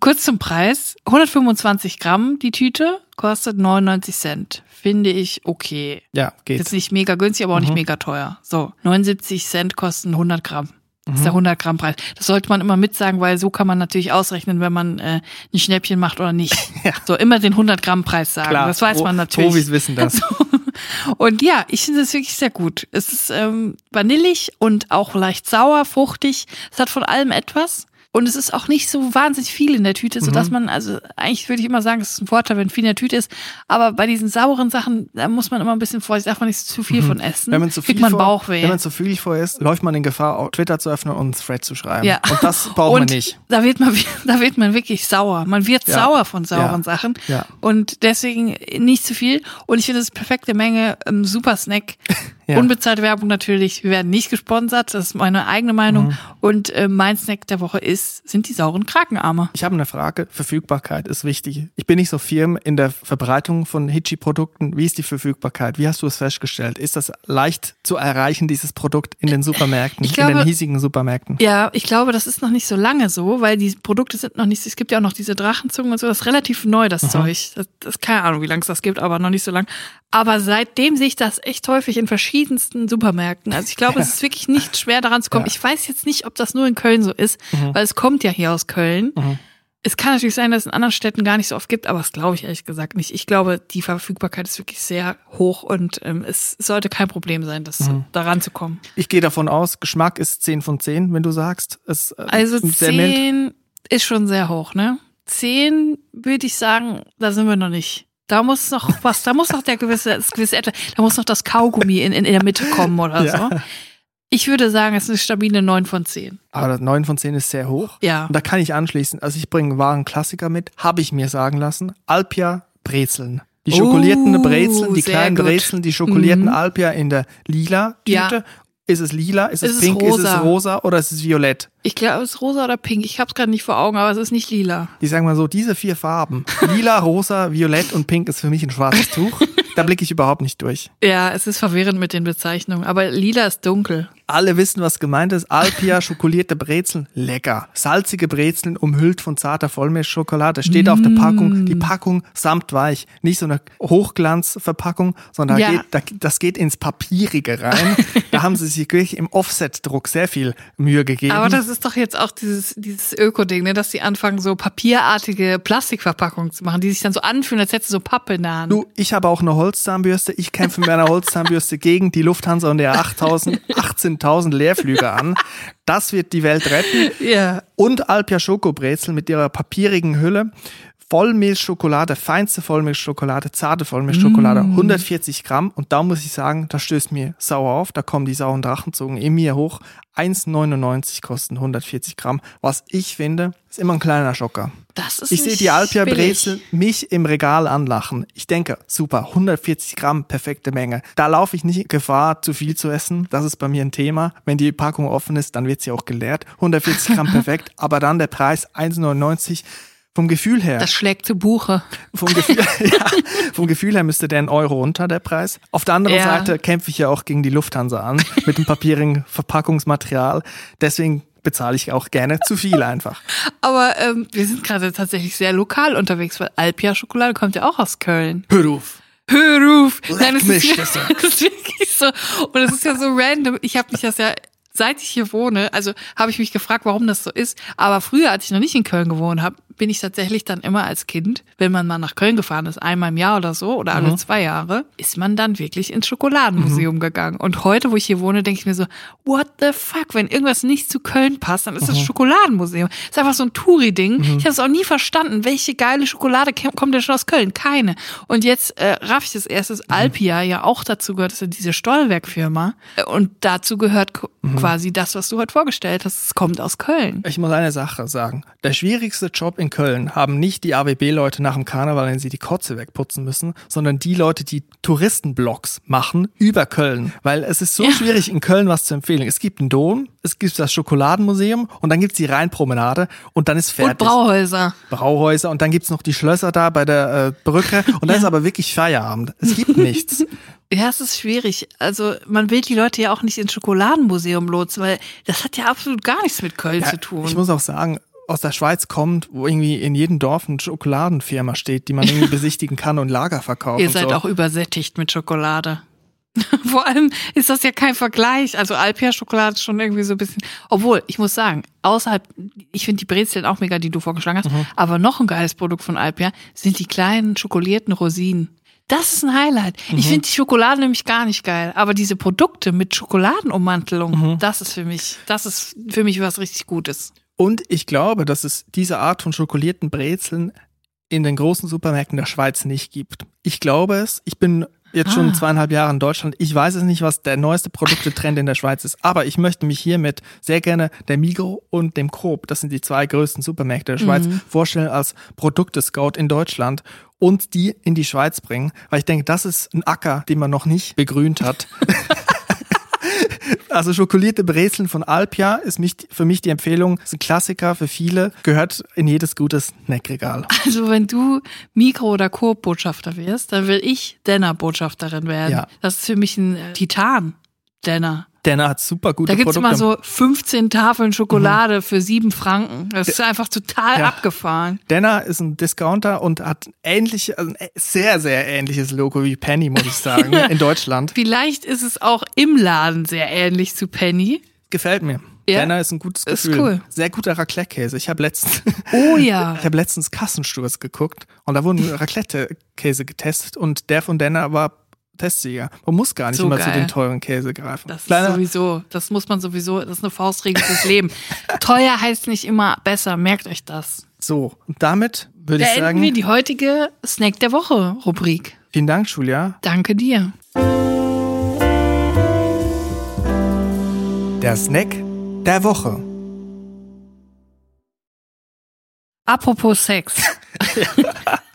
kurz zum Preis. 125 Gramm die Tüte, kostet 99 Cent. Finde ich okay. Ja, geht. Ist nicht mega günstig, aber auch mhm. nicht mega teuer. So, 79 Cent kosten 100 Gramm. Das ist der 100 Gramm Preis. Das sollte man immer mitsagen, weil so kann man natürlich ausrechnen, wenn man äh, ein Schnäppchen macht oder nicht. ja. So immer den 100 Gramm Preis sagen. Klar. Das weiß man natürlich. Profis wissen das. Und ja, ich finde es wirklich sehr gut. Es ist ähm, vanillig und auch leicht sauer, fruchtig. Es hat von allem etwas. Und es ist auch nicht so wahnsinnig viel in der Tüte, so dass mhm. man, also eigentlich würde ich immer sagen, es ist ein Vorteil, wenn viel in der Tüte ist. Aber bei diesen sauren Sachen, da muss man immer ein bisschen vorsichtig, darf man nicht zu viel mhm. von essen. Wenn man zu viel man vor, Bauchweh. Wenn man zu viel vor isst, läuft man in Gefahr, Twitter zu öffnen und einen Thread zu schreiben. Ja. Und das braucht und man nicht. Da wird man, da wird man wirklich sauer. Man wird ja. sauer von sauren ja. Sachen. Ja. Und deswegen nicht zu viel. Und ich finde, das ist perfekte Menge, ähm, super Snack. Ja. Unbezahlte Werbung natürlich. Wir werden nicht gesponsert. Das ist meine eigene Meinung. Mhm. Und äh, mein Snack der Woche ist, sind die sauren Krakenarme. Ich habe eine Frage. Verfügbarkeit ist wichtig. Ich bin nicht so firm in der Verbreitung von Hitchi-Produkten. Wie ist die Verfügbarkeit? Wie hast du es festgestellt? Ist das leicht zu erreichen, dieses Produkt in den Supermärkten, glaube, in den hiesigen Supermärkten? Ja, ich glaube, das ist noch nicht so lange so, weil die Produkte sind noch nicht, es gibt ja auch noch diese Drachenzungen und so. Das ist relativ neu, das mhm. Zeug. Das, das ist keine Ahnung, wie lange es das gibt, aber noch nicht so lang. Aber seitdem sehe ich das echt häufig in verschiedensten Supermärkten. Also ich glaube, es ist wirklich nicht schwer daran zu kommen. Ja. Ich weiß jetzt nicht, ob das nur in Köln so ist, mhm. weil es kommt ja hier aus Köln. Mhm. Es kann natürlich sein, dass es in anderen Städten gar nicht so oft gibt, aber das glaube ich ehrlich gesagt nicht. Ich glaube, die Verfügbarkeit ist wirklich sehr hoch und ähm, es sollte kein Problem sein, das mhm. daran zu kommen. Ich gehe davon aus, Geschmack ist 10 von 10, wenn du sagst. Es, äh, also 10 ist schon sehr hoch, ne? 10 würde ich sagen, da sind wir noch nicht. Da muss noch was, da muss noch der gewisse, das gewisse da muss noch das Kaugummi in, in, in der Mitte kommen oder ja. so. Ich würde sagen, es ist eine stabile 9 von 10. Aber 9 von 10 ist sehr hoch. Ja. Und da kann ich anschließen. Also ich bringe einen wahren Klassiker mit, habe ich mir sagen lassen. Alpia Brezeln. Die schokolierten uh, Brezeln, die kleinen gut. Brezeln, die schokolierten mhm. Alpia in der lila Tüte. Ja. Ist es lila, ist, ist es pink, es ist es rosa oder ist es violett? Ich glaube, es ist rosa oder pink. Ich habe es gerade nicht vor Augen, aber es ist nicht lila. Ich sage mal so, diese vier Farben, lila, rosa, violett und pink ist für mich ein schwarzes Tuch. da blicke ich überhaupt nicht durch. Ja, es ist verwirrend mit den Bezeichnungen, aber lila ist dunkel. Alle wissen, was gemeint ist. Alpia, schokolierte Brezeln, lecker. Salzige Brezeln, umhüllt von zarter Vollmilchschokolade. Steht mm. auf der Packung. Die Packung samtweich. Nicht so eine Hochglanzverpackung, sondern ja. geht, da, das geht ins Papierige rein. da haben sie sich wirklich im Offset-Druck sehr viel Mühe gegeben. Aber das ist doch jetzt auch dieses, dieses Öko-Ding, ne? dass sie anfangen, so papierartige Plastikverpackungen zu machen, die sich dann so anfühlen, als hätte so Pappe in der Hand. Du, ich habe auch eine Holzzahnbürste. Ich kämpfe mit einer Holzzahnbürste gegen die Lufthansa und der 8000, 18 1000 Leerflüge an. Das wird die Welt retten. Ja. Und Alpia Schokobrezel mit ihrer papierigen Hülle. Vollmilchschokolade, feinste Vollmilchschokolade, zarte Vollmilchschokolade, mm. 140 Gramm. Und da muss ich sagen, das stößt mir sauer auf. Da kommen die sauren Drachenzungen in mir hoch. 1,99 kosten 140 Gramm. Was ich finde, ist immer ein kleiner Schocker. Das ist ich sehe die Alpia Brezel mich im Regal anlachen. Ich denke, super, 140 Gramm, perfekte Menge. Da laufe ich nicht Gefahr, zu viel zu essen. Das ist bei mir ein Thema. Wenn die Packung offen ist, dann wird sie auch geleert. 140 Gramm perfekt. Aber dann der Preis 1,99 vom Gefühl her. Das schlägt zu Buche. Vom Gefühl, ja, vom Gefühl her müsste der ein Euro unter, der Preis. Auf der anderen ja. Seite kämpfe ich ja auch gegen die Lufthansa an mit dem papierigen Verpackungsmaterial. Deswegen bezahle ich auch gerne zu viel einfach. Aber ähm, wir sind gerade tatsächlich sehr lokal unterwegs, weil Alpia Schokolade kommt ja auch aus Köln. Hör auf. Hör auf. Nein, es ist, das ist wirklich so. Und es ist ja so random. Ich habe mich das ja seit ich hier wohne, also habe ich mich gefragt, warum das so ist. Aber früher, als ich noch nicht in Köln gewohnt habe, bin ich tatsächlich dann immer als Kind, wenn man mal nach Köln gefahren ist, einmal im Jahr oder so oder alle mhm. zwei Jahre, ist man dann wirklich ins Schokoladenmuseum mhm. gegangen. Und heute, wo ich hier wohne, denke ich mir so, what the fuck, wenn irgendwas nicht zu Köln passt, dann ist mhm. das Schokoladenmuseum. Das ist einfach so ein Touri-Ding. Mhm. Ich habe es auch nie verstanden, welche geile Schokolade kommt denn schon aus Köln? Keine. Und jetzt äh, raff ich das erste, dass mhm. Alpia ja auch dazu gehört, das ist ja diese Stolwerk-Firma. Und dazu gehört mhm. quasi das, was du heute vorgestellt hast. Es kommt aus Köln. Ich muss eine Sache sagen. Der schwierigste Job in in Köln haben nicht die AWB-Leute nach dem Karneval, wenn sie die Kotze wegputzen müssen, sondern die Leute, die Touristenblocks machen über Köln. Weil es ist so ja. schwierig, in Köln was zu empfehlen. Es gibt einen Dom, es gibt das Schokoladenmuseum und dann gibt's die Rheinpromenade und dann ist fertig. Und Brauhäuser. Brauhäuser und dann gibt's noch die Schlösser da bei der äh, Brücke und dann ja. ist aber wirklich Feierabend. Es gibt nichts. Ja, es ist schwierig. Also man will die Leute ja auch nicht ins Schokoladenmuseum lotsen, weil das hat ja absolut gar nichts mit Köln ja, zu tun. Ich muss auch sagen, aus der Schweiz kommt, wo irgendwie in jedem Dorf eine Schokoladenfirma steht, die man irgendwie besichtigen kann und Lager verkauft. Ihr seid so. auch übersättigt mit Schokolade. Vor allem ist das ja kein Vergleich. Also Alpia-Schokolade ist schon irgendwie so ein bisschen. Obwohl, ich muss sagen, außerhalb, ich finde die Brezeln auch mega, die du vorgeschlagen hast, mhm. aber noch ein geiles Produkt von Alpia sind die kleinen schokolierten Rosinen. Das ist ein Highlight. Mhm. Ich finde die Schokolade nämlich gar nicht geil, aber diese Produkte mit Schokoladenummantelung, mhm. das ist für mich, das ist für mich was richtig Gutes. Und ich glaube, dass es diese Art von schokolierten Brezeln in den großen Supermärkten der Schweiz nicht gibt. Ich glaube es. Ich bin jetzt schon ah. zweieinhalb Jahre in Deutschland. Ich weiß es nicht, was der neueste Produktetrend in der Schweiz ist, aber ich möchte mich hiermit sehr gerne der Migro und dem Coop, das sind die zwei größten Supermärkte der Schweiz, mhm. vorstellen als Produkte-Scout in Deutschland und die in die Schweiz bringen, weil ich denke, das ist ein Acker, den man noch nicht begrünt hat. Also schokolierte Brezeln von Alpia ist mich, für mich die Empfehlung, ist ein Klassiker für viele, gehört in jedes gutes Snackregal. Also wenn du Mikro- oder Coop-Botschafter wirst, dann will ich Denner-Botschafterin werden. Ja. Das ist für mich ein Titan. Denner. Denner hat super gute Da gibt's Produkte. mal so 15 Tafeln Schokolade mhm. für sieben Franken. Das ist einfach total ja. abgefahren. Denner ist ein Discounter und hat ähnlich, also ein sehr, sehr ähnliches Logo wie Penny, muss ich sagen, in Deutschland. Vielleicht ist es auch im Laden sehr ähnlich zu Penny. Gefällt mir. Ja? Denner ist ein gutes Gefühl. Ist cool. Sehr guter Raclette-Käse. Ich habe letztens, oh ja, ich habe letztens Kassensturz geguckt und da wurden Raclette-Käse getestet und der von Denner war Testsieger. Man muss gar nicht so immer geil. zu den teuren Käse greifen. Das Kleiner ist sowieso, das muss man sowieso, das ist eine Faustregel fürs Leben. Teuer heißt nicht immer besser, merkt euch das. So, und damit würde ich sagen. wir die heutige Snack der Woche Rubrik. Vielen Dank, Julia. Danke dir. Der Snack der Woche. Apropos Sex.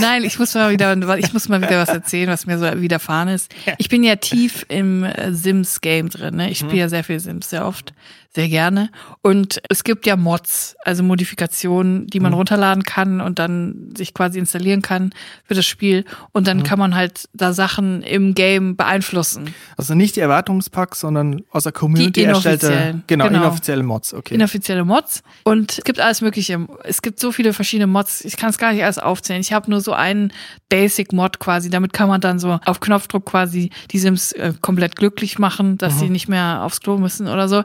Nein, ich muss mal wieder, ich muss mal wieder was erzählen, was mir so widerfahren ist. Ich bin ja tief im äh, Sims-Game drin. Ne? Ich spiele ja sehr viel Sims, sehr oft sehr gerne. Und es gibt ja Mods, also Modifikationen, die man mhm. runterladen kann und dann sich quasi installieren kann für das Spiel. Und dann mhm. kann man halt da Sachen im Game beeinflussen. Also nicht die Erwartungspacks, sondern aus der Community erstellte, genau, genau, inoffizielle Mods. Okay. Inoffizielle Mods. Und es gibt alles Mögliche. Es gibt so viele verschiedene Mods. Ich kann es gar nicht alles aufzählen. Ich habe nur so einen Basic-Mod quasi. Damit kann man dann so auf Knopfdruck quasi die Sims äh, komplett glücklich machen, dass mhm. sie nicht mehr aufs Klo müssen oder so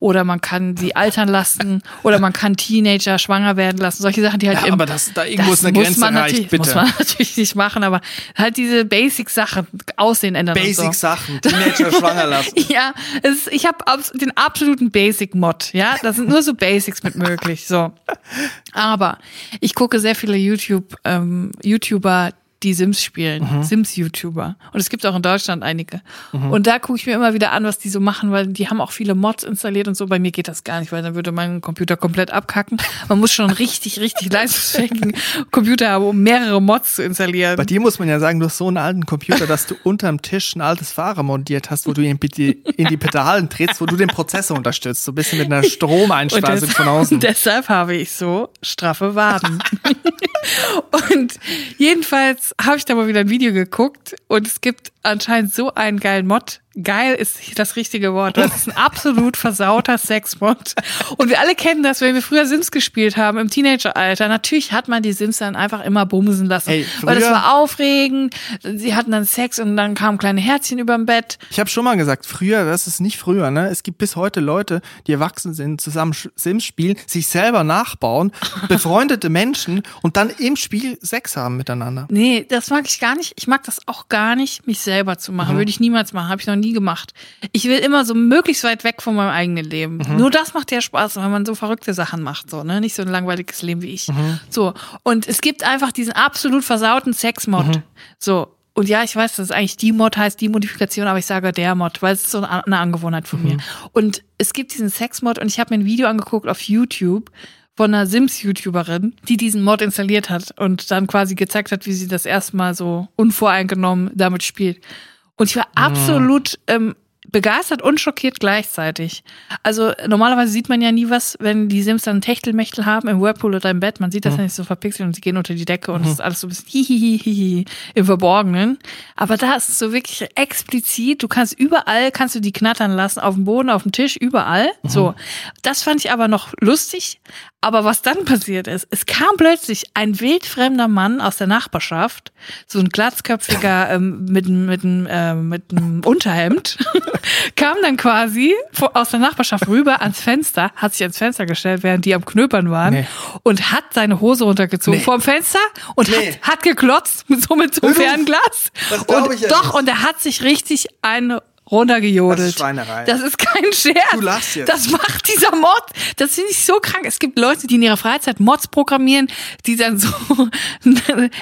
oder man kann sie altern lassen oder man kann Teenager schwanger werden lassen. Solche Sachen, die halt ja, im, aber das, da irgendwo ist eine Grenze man reicht, bitte. Muss man natürlich nicht machen, aber halt diese Basic-Sachen, Aussehen ändern Basic-Sachen, so. Teenager schwanger lassen. ja, es, ich habe den absoluten Basic-Mod, ja, da sind nur so Basics mit möglich, so. Aber ich gucke sehr viele YouTube, ähm, YouTuber, die Sims spielen, mhm. Sims-YouTuber. Und es gibt auch in Deutschland einige. Mhm. Und da gucke ich mir immer wieder an, was die so machen, weil die haben auch viele Mods installiert und so. Bei mir geht das gar nicht, weil dann würde mein Computer komplett abkacken. Man muss schon richtig, richtig leistungsfähigen Computer haben, um mehrere Mods zu installieren. Bei dir muss man ja sagen, du hast so einen alten Computer, dass du unterm Tisch ein altes Fahrer montiert hast, wo du in die, in die Pedalen trittst, wo du den Prozessor unterstützt. So ein bisschen mit einer Stromeinspeisung von außen. Deshalb habe ich so straffe Waden. Und jedenfalls habe ich da mal wieder ein Video geguckt und es gibt anscheinend so einen geilen Mod, geil ist das richtige Wort. Das ist ein absolut versauter Sexmod. Und wir alle kennen das, wenn wir früher Sims gespielt haben im Teenageralter. Natürlich hat man die Sims dann einfach immer bumsen lassen. Hey, weil das war aufregend. Sie hatten dann Sex und dann kamen kleine Herzchen überm Bett. Ich habe schon mal gesagt, früher, das ist nicht früher, ne? Es gibt bis heute Leute, die erwachsen sind, zusammen Sims spielen, sich selber nachbauen, befreundete Menschen und dann im Spiel Sex haben miteinander. Nee, das mag ich gar nicht. Ich mag das auch gar nicht, mich selber zu machen. Mhm. Würde ich niemals machen. Habe ich noch nie gemacht. Ich will immer so möglichst weit weg von meinem eigenen Leben. Mhm. Nur das macht ja Spaß, wenn man so verrückte Sachen macht, so, ne? Nicht so ein langweiliges Leben wie ich. Mhm. So. Und es gibt einfach diesen absolut versauten Sexmod. Mhm. So. Und ja, ich weiß, dass es eigentlich die Mod heißt, die Modifikation, aber ich sage der Mod, weil es ist so eine Angewohnheit von mir. Mhm. Und es gibt diesen Sexmod und ich habe mir ein Video angeguckt auf YouTube von einer Sims-YouTuberin, die diesen Mod installiert hat und dann quasi gezeigt hat, wie sie das erstmal so unvoreingenommen damit spielt. Und ich war absolut ähm, begeistert und schockiert gleichzeitig. Also normalerweise sieht man ja nie was, wenn die Sims dann Techtelmechtel haben im Whirlpool oder im Bett. Man sieht das mhm. ja nicht so verpixelt und sie gehen unter die Decke und es mhm. ist alles so ein bisschen hihihihi im Verborgenen. Aber da ist es so wirklich explizit. Du kannst überall, kannst du die knattern lassen, auf dem Boden, auf dem Tisch, überall. Mhm. So. Das fand ich aber noch lustig. Aber was dann passiert ist, es kam plötzlich ein wildfremder Mann aus der Nachbarschaft, so ein glatzköpfiger ähm, mit, mit, äh, mit einem Unterhemd, kam dann quasi aus der Nachbarschaft rüber ans Fenster, hat sich ans Fenster gestellt, während die am Knöpern waren nee. und hat seine Hose runtergezogen nee. vorm Fenster und nee. hat, hat geklotzt mit so mit so einem Fernglas. und ja doch, nicht. und er hat sich richtig eine runtergejodelt. Das ist Schweinerei. Das ist kein Scherz. Du lachst jetzt. Das macht dieser Mod. Das finde ich so krank. Es gibt Leute, die in ihrer Freizeit Mods programmieren, die dann so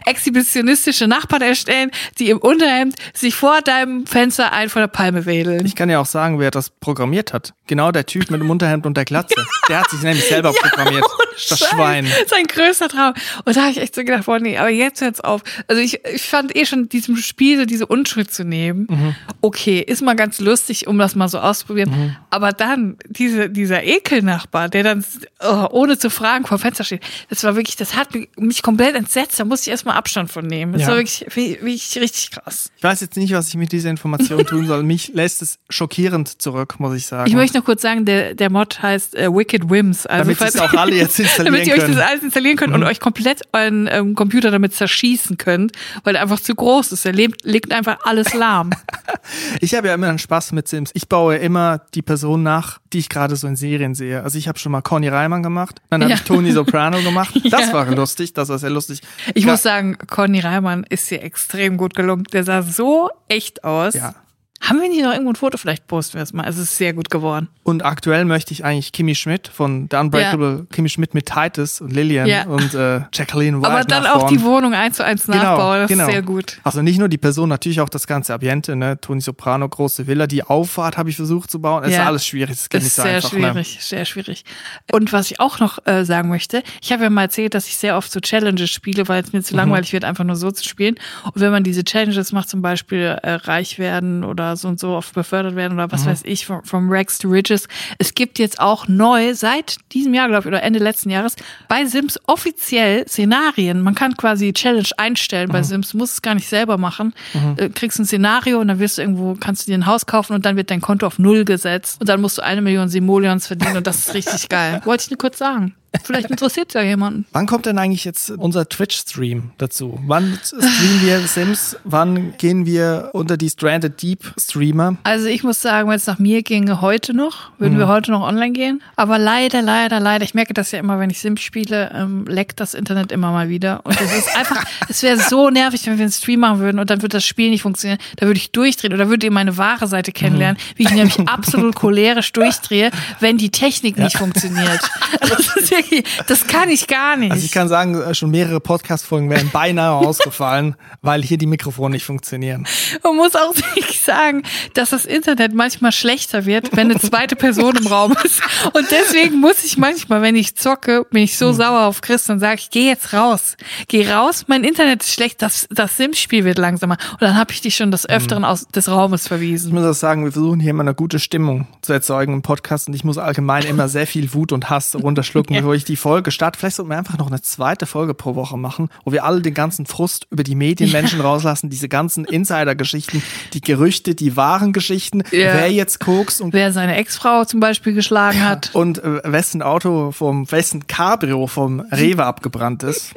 exhibitionistische Nachbarn erstellen, die im Unterhemd sich vor deinem Fenster ein von der Palme wedeln. Ich kann ja auch sagen, wer das programmiert hat. Genau der Typ mit dem Unterhemd und der Glatze. Der hat sich nämlich selber ja, programmiert. Das Scheiß. Schwein. Sein größter Traum. Und da habe ich echt so gedacht, boah, nee, aber jetzt hört's auf. Also ich, ich fand eh schon diesem Spiel so diese Unschuld zu nehmen. Mhm. Okay, ist mal mal ganz lustig, um das mal so auszuprobieren. Mhm. Aber dann, diese, dieser Ekelnachbar, der dann oh, ohne zu fragen vor dem Fenster steht, das war wirklich, das hat mich komplett entsetzt. Da musste ich erstmal Abstand von nehmen. Das ja. war wirklich, wirklich richtig krass. Ich weiß jetzt nicht, was ich mit dieser Information tun soll. Mich lässt es schockierend zurück, muss ich sagen. Ich möchte noch kurz sagen, der, der Mod heißt äh, Wicked Wims. Also damit falls, auch alle jetzt installieren Damit ihr euch das alles installieren könnt mhm. und euch komplett euren ähm, Computer damit zerschießen könnt, weil der einfach zu groß ist. Legt, legt einfach alles lahm. ich habe ja immer einen Spaß mit Sims. Ich baue immer die Person nach, die ich gerade so in Serien sehe. Also ich habe schon mal Conny Reimann gemacht, dann habe ja. ich Tony Soprano gemacht. Das ja. war lustig, das war sehr lustig. Ich ja. muss sagen, Conny Reimann ist hier extrem gut gelungen. Der sah so echt aus. Ja. Haben wir nicht noch irgendwo ein Foto? Vielleicht posten wir es mal. Es ist sehr gut geworden. Und aktuell möchte ich eigentlich Kimi Schmidt von The Unbreakable, ja. Kimi Schmidt mit Titus und Lillian ja. und äh, Jacqueline White Aber dann nachbauen. auch die Wohnung eins zu eins genau, nachbauen. Das genau. ist sehr gut. Also nicht nur die Person, natürlich auch das ganze Ambiente, ne? Toni Soprano, große Villa. Die Auffahrt habe ich versucht zu bauen. Es ja. ist alles schwierig. Es geht ist nicht so sehr einfach. Ne? schwierig, ne? sehr schwierig. Und was ich auch noch äh, sagen möchte, ich habe ja mal erzählt, dass ich sehr oft so Challenges spiele, weil es mir zu mhm. langweilig wird, einfach nur so zu spielen. Und wenn man diese Challenges macht, zum Beispiel äh, reich werden oder so und so auf befördert werden oder was mhm. weiß ich, from, from Rags to Riches. Es gibt jetzt auch neu, seit diesem Jahr, glaube ich, oder Ende letzten Jahres, bei Sims offiziell Szenarien. Man kann quasi Challenge einstellen mhm. bei Sims, muss es gar nicht selber machen. Mhm. Äh, kriegst ein Szenario und dann wirst du irgendwo, kannst du dir ein Haus kaufen und dann wird dein Konto auf Null gesetzt und dann musst du eine Million Simoleons verdienen und das ist richtig geil. Wollte ich nur kurz sagen. Vielleicht interessiert ja jemanden. Wann kommt denn eigentlich jetzt unser Twitch-Stream dazu? Wann streamen wir Sims? Wann gehen wir unter die Stranded Deep Streamer? Also ich muss sagen, wenn es nach mir ginge, heute noch, würden mhm. wir heute noch online gehen. Aber leider, leider, leider, ich merke das ja immer, wenn ich Sims spiele, ähm, leckt das Internet immer mal wieder. Und es ist einfach, es wäre so nervig, wenn wir einen Stream machen würden und dann würde das Spiel nicht funktionieren. Da würde ich durchdrehen oder würde ihr meine wahre Seite kennenlernen, mhm. wie ich nämlich absolut cholerisch durchdrehe, wenn die Technik ja. nicht funktioniert. Das ist das kann ich gar nicht. Also ich kann sagen, äh, schon mehrere Podcast-Folgen wären beinahe ausgefallen, weil hier die Mikrofone nicht funktionieren. Man muss auch wirklich sagen, dass das Internet manchmal schlechter wird, wenn eine zweite Person im Raum ist. Und deswegen muss ich manchmal, wenn ich zocke, bin ich so hm. sauer auf Chris und sage, ich geh jetzt raus. Geh raus, mein Internet ist schlecht, das, das Sims-Spiel wird langsamer. Und dann habe ich dich schon des hm. Öfteren aus des Raumes verwiesen. Ich muss auch sagen, wir versuchen hier immer eine gute Stimmung zu erzeugen im Podcast und ich muss allgemein immer sehr viel Wut und Hass runterschlucken, ja. bevor ich die Folge starte. Vielleicht sollten wir einfach noch eine zweite Folge pro Woche machen, wo wir alle den ganzen Frust über die Medienmenschen ja. rauslassen, diese ganzen Insider-Geschichten, die Gerüchte, die wahren Geschichten, ja. wer jetzt kokst und wer seine Ex-Frau zum Beispiel geschlagen ja. hat und äh, wessen Auto vom wessen Cabrio vom Rewe abgebrannt ist.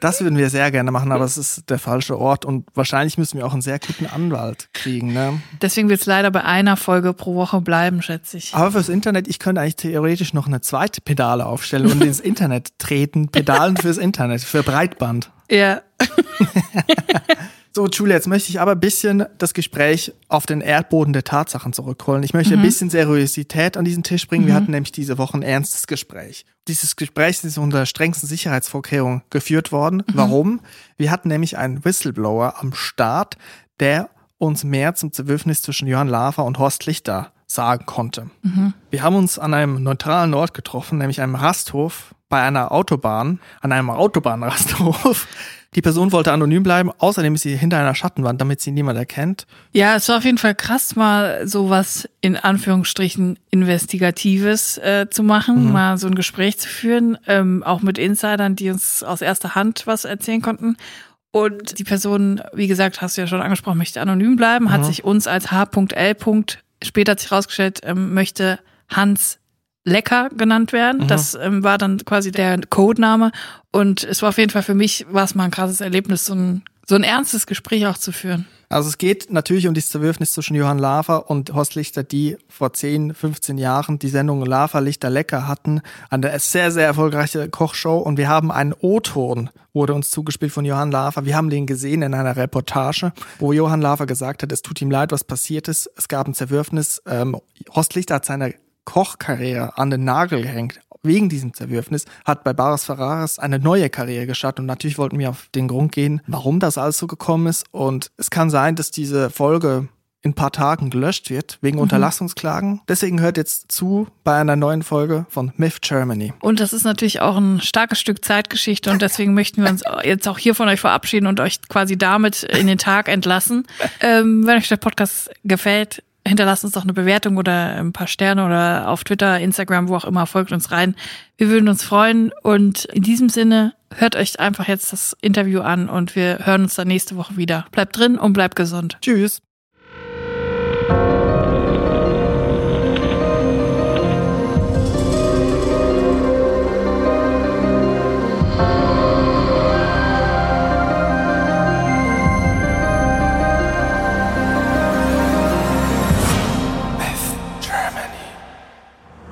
Das würden wir sehr gerne machen, aber es ist der falsche Ort und wahrscheinlich müssen wir auch einen sehr guten Anwalt kriegen. Ne? Deswegen wird es leider bei einer Folge pro Woche bleiben, schätze ich. Aber fürs Internet, ich könnte eigentlich theoretisch noch eine zweite Pedale aufstellen und ins Internet treten. Pedalen fürs Internet, für Breitband. Ja. So, Julia, jetzt möchte ich aber ein bisschen das Gespräch auf den Erdboden der Tatsachen zurückholen. Ich möchte mhm. ein bisschen Seriosität an diesen Tisch bringen. Mhm. Wir hatten nämlich diese Woche ein ernstes Gespräch. Dieses Gespräch ist unter strengsten Sicherheitsvorkehrungen geführt worden. Mhm. Warum? Wir hatten nämlich einen Whistleblower am Start, der uns mehr zum Zerwürfnis zwischen Johann Lafer und Horst Lichter sagen konnte. Mhm. Wir haben uns an einem neutralen Ort getroffen, nämlich einem Rasthof bei einer Autobahn, an einem Autobahnrasthof. Die Person wollte anonym bleiben, außerdem ist sie hinter einer Schattenwand, damit sie niemand erkennt. Ja, es war auf jeden Fall krass, mal sowas in Anführungsstrichen Investigatives äh, zu machen, mhm. mal so ein Gespräch zu führen, ähm, auch mit Insidern, die uns aus erster Hand was erzählen konnten. Und die Person, wie gesagt, hast du ja schon angesprochen, möchte anonym bleiben, mhm. hat sich uns als H.L. später hat sich herausgestellt, ähm, möchte Hans Lecker genannt werden. Mhm. Das ähm, war dann quasi der Codename. Und es war auf jeden Fall für mich, war es mal ein krasses Erlebnis, so ein, so ein ernstes Gespräch auch zu führen. Also es geht natürlich um das Zerwürfnis zwischen Johann Lafer und Horst Lichter, die vor 10, 15 Jahren die Sendung Lafer Lichter Lecker hatten. Eine sehr, sehr erfolgreiche Kochshow. Und wir haben einen O-Ton, wurde uns zugespielt von Johann Lafer. Wir haben den gesehen in einer Reportage, wo Johann Lafer gesagt hat, es tut ihm leid, was passiert ist. Es gab ein Zerwürfnis. Ähm, Horst Lichter hat seine Kochkarriere an den Nagel gehängt. Wegen diesem Zerwürfnis hat bei Baris Ferraris eine neue Karriere gestartet und natürlich wollten wir auf den Grund gehen, warum das alles so gekommen ist. Und es kann sein, dass diese Folge in ein paar Tagen gelöscht wird, wegen mhm. Unterlassungsklagen. Deswegen hört jetzt zu bei einer neuen Folge von Myth Germany. Und das ist natürlich auch ein starkes Stück Zeitgeschichte und deswegen möchten wir uns jetzt auch hier von euch verabschieden und euch quasi damit in den Tag entlassen. Ähm, wenn euch der Podcast gefällt, hinterlasst uns doch eine Bewertung oder ein paar Sterne oder auf Twitter, Instagram, wo auch immer, folgt uns rein. Wir würden uns freuen und in diesem Sinne hört euch einfach jetzt das Interview an und wir hören uns dann nächste Woche wieder. Bleibt drin und bleibt gesund. Tschüss.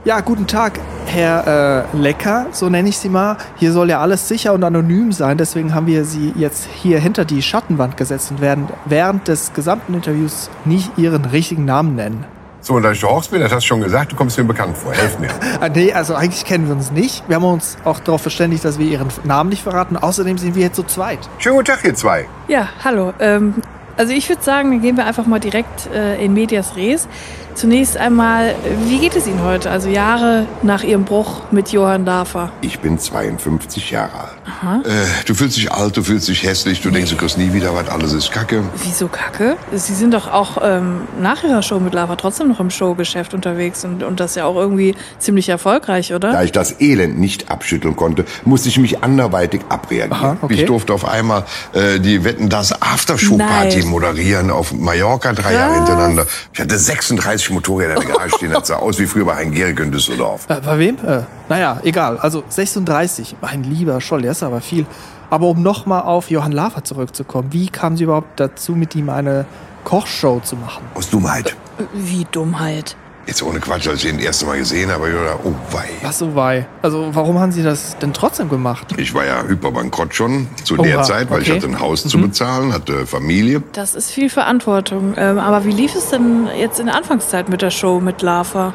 Ja, guten Tag, Herr äh, Lecker, so nenne ich Sie mal. Hier soll ja alles sicher und anonym sein, deswegen haben wir Sie jetzt hier hinter die Schattenwand gesetzt und werden während des gesamten Interviews nicht Ihren richtigen Namen nennen. So, und da ich Horst bin, das hast du schon gesagt, du kommst mir bekannt vor. Helf mir. ah, nee, also eigentlich kennen wir uns nicht. Wir haben uns auch darauf verständigt, dass wir Ihren Namen nicht verraten. Außerdem sind wir jetzt zu zweit. Schönen guten Tag, ihr zwei. Ja, hallo. Ähm, also ich würde sagen, dann gehen wir einfach mal direkt äh, in Medias Res. Zunächst einmal, wie geht es Ihnen heute? Also Jahre nach Ihrem Bruch mit Johann Dafer. Ich bin 52 Jahre alt. Äh, du fühlst dich alt, du fühlst dich hässlich, du nee. denkst, du kriegst nie wieder was, alles ist Kacke. Wieso Kacke? Sie sind doch auch ähm, nach Ihrer Show mit Lava trotzdem noch im Showgeschäft unterwegs und, und das ja auch irgendwie ziemlich erfolgreich, oder? Da ich das Elend nicht abschütteln konnte, musste ich mich anderweitig abreagieren. Aha, okay. Ich durfte auf einmal äh, die Wetten das Aftershow-Party moderieren auf Mallorca drei ja. Jahre hintereinander. Ich hatte 36 30 Motorräder in der Garage stehen. Das sah aus wie früher bei Hein Gehrig in Düsseldorf. Äh, bei wem? Äh, naja, egal. Also 36. Mein lieber Scholl, der ist aber viel. Aber um nochmal auf Johann Lafer zurückzukommen. Wie kam Sie überhaupt dazu, mit ihm eine Kochshow zu machen? Aus Dummheit. Äh, wie Dummheit? Jetzt ohne Quatsch, als ich ihn das erste Mal gesehen habe, ich dachte, oh wei. Was so wei? Also warum haben Sie das denn trotzdem gemacht? Ich war ja hyperbankrott schon zu Oha, der Zeit, weil okay. ich hatte ein Haus mhm. zu bezahlen, hatte Familie. Das ist viel Verantwortung. Ähm, aber wie lief es denn jetzt in der Anfangszeit mit der Show mit Lava?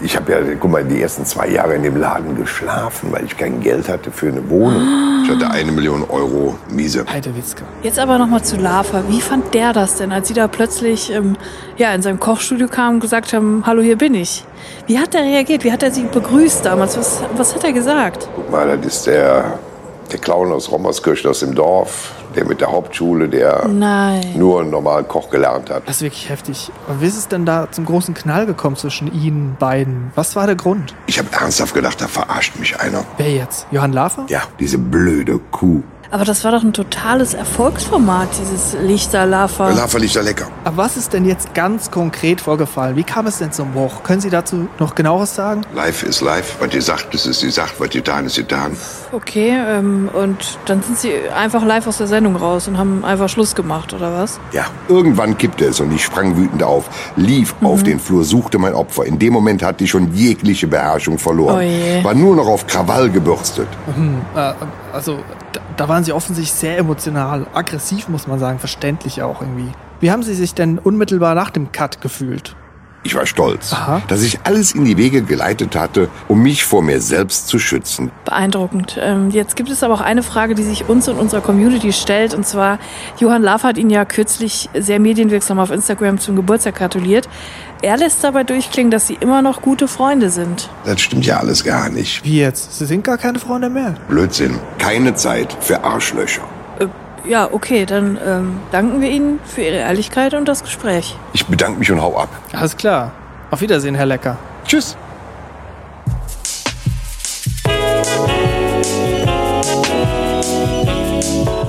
Ich habe ja, guck mal, die ersten zwei Jahre in dem Laden geschlafen, weil ich kein Geld hatte für eine Wohnung. Ich hatte eine Million Euro Miese. Heidewitzka. Jetzt aber noch mal zu Lava. Wie fand der das denn, als Sie da plötzlich ähm, ja, in seinem Kochstudio kamen und gesagt haben, hallo, hier bin ich? Wie hat er reagiert? Wie hat er Sie begrüßt damals? Was, was hat er gesagt? Guck mal, das ist der, der Clown aus Rommerskirchen aus dem Dorf der mit der Hauptschule, der Nein. nur einen normalen Koch gelernt hat. Das ist wirklich heftig. Aber wie ist es denn da zum großen Knall gekommen zwischen Ihnen beiden? Was war der Grund? Ich habe ernsthaft gedacht, da verarscht mich einer. Wer jetzt? Johann Lafer? Ja, diese blöde Kuh. Aber das war doch ein totales Erfolgsformat, dieses Lichter Lava. Lava Lichter lecker. Aber was ist denn jetzt ganz konkret vorgefallen? Wie kam es denn zum Bruch? Können Sie dazu noch genaueres sagen? Live ist live. Was ihr sagt, das ist die Sache. Was ihr getan ist getan. Okay, ähm, und dann sind Sie einfach live aus der Sendung raus und haben einfach Schluss gemacht, oder was? Ja, irgendwann kippte es und ich sprang wütend auf, lief mhm. auf den Flur, suchte mein Opfer. In dem Moment hatte ich schon jegliche Beherrschung verloren. Oh War nur noch auf Krawall gebürstet. Mhm, äh, also da waren sie offensichtlich sehr emotional, aggressiv muss man sagen, verständlich auch irgendwie. Wie haben Sie sich denn unmittelbar nach dem Cut gefühlt? Ich war stolz, Aha. dass ich alles in die Wege geleitet hatte, um mich vor mir selbst zu schützen. Beeindruckend. Ähm, jetzt gibt es aber auch eine Frage, die sich uns und unserer Community stellt. Und zwar, Johann Laff hat Ihnen ja kürzlich sehr medienwirksam auf Instagram zum Geburtstag gratuliert. Er lässt dabei durchklingen, dass Sie immer noch gute Freunde sind. Das stimmt ja alles gar nicht. Wie jetzt? Sie sind gar keine Freunde mehr. Blödsinn. Keine Zeit für Arschlöcher. Ja, okay, dann ähm, danken wir Ihnen für Ihre Ehrlichkeit und das Gespräch. Ich bedanke mich und hau ab. Alles klar. Auf Wiedersehen, Herr Lecker. Tschüss.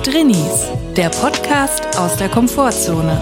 Drinnies, der Podcast aus der Komfortzone.